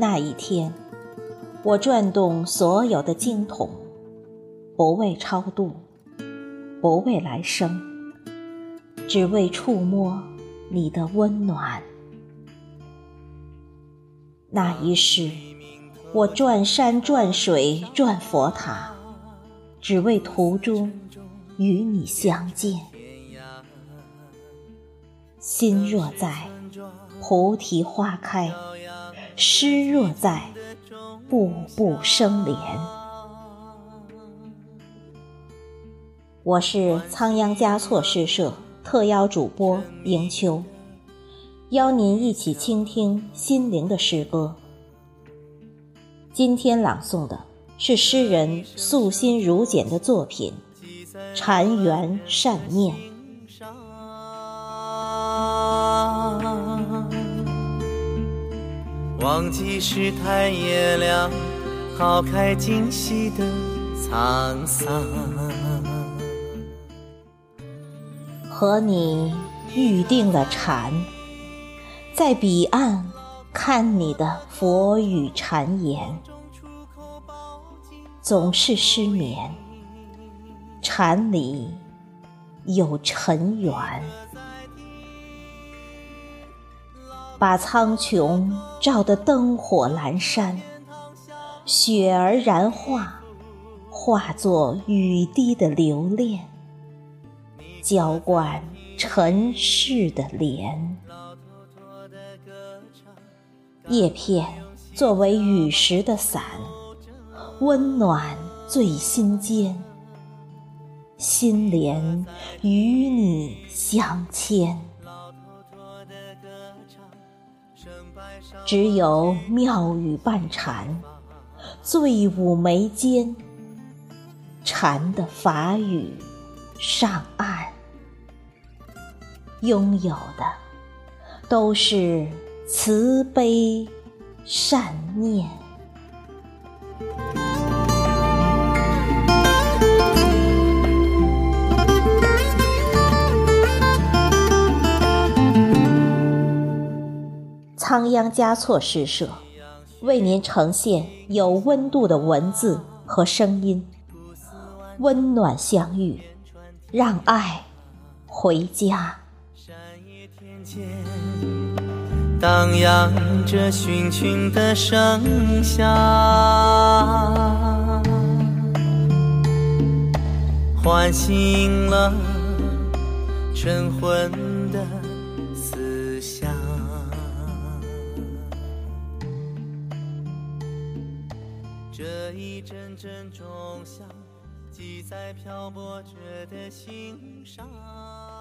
那一天，我转动所有的经筒，不为超度，不为来生，只为触摸你的温暖。那一世，我转山转水转佛塔，只为途中与你相见。心若在，菩提花开；诗若在，步步生莲。我是仓央嘉措诗社特邀主播迎秋，邀您一起倾听心灵的诗歌。今天朗诵的是诗人素心如简的作品《禅缘善念》。忘记世态炎凉，抛开今夕的沧桑。和你预定了禅，在彼岸看你的佛语禅言，总是失眠，禅里有尘缘。把苍穹照得灯火阑珊，雪儿燃化，化作雨滴的留恋，浇灌尘世的莲。叶片作为雨时的伞，温暖最心间，心莲与你相牵。只有妙语半禅，醉舞眉间。禅的法语上岸，拥有的都是慈悲善念。仓央嘉措诗社为您呈现有温度的文字和声音，温暖相遇，让爱回家。荡漾着寻群的声响，唤醒了晨昏的这一阵阵钟响，记在漂泊者的心上。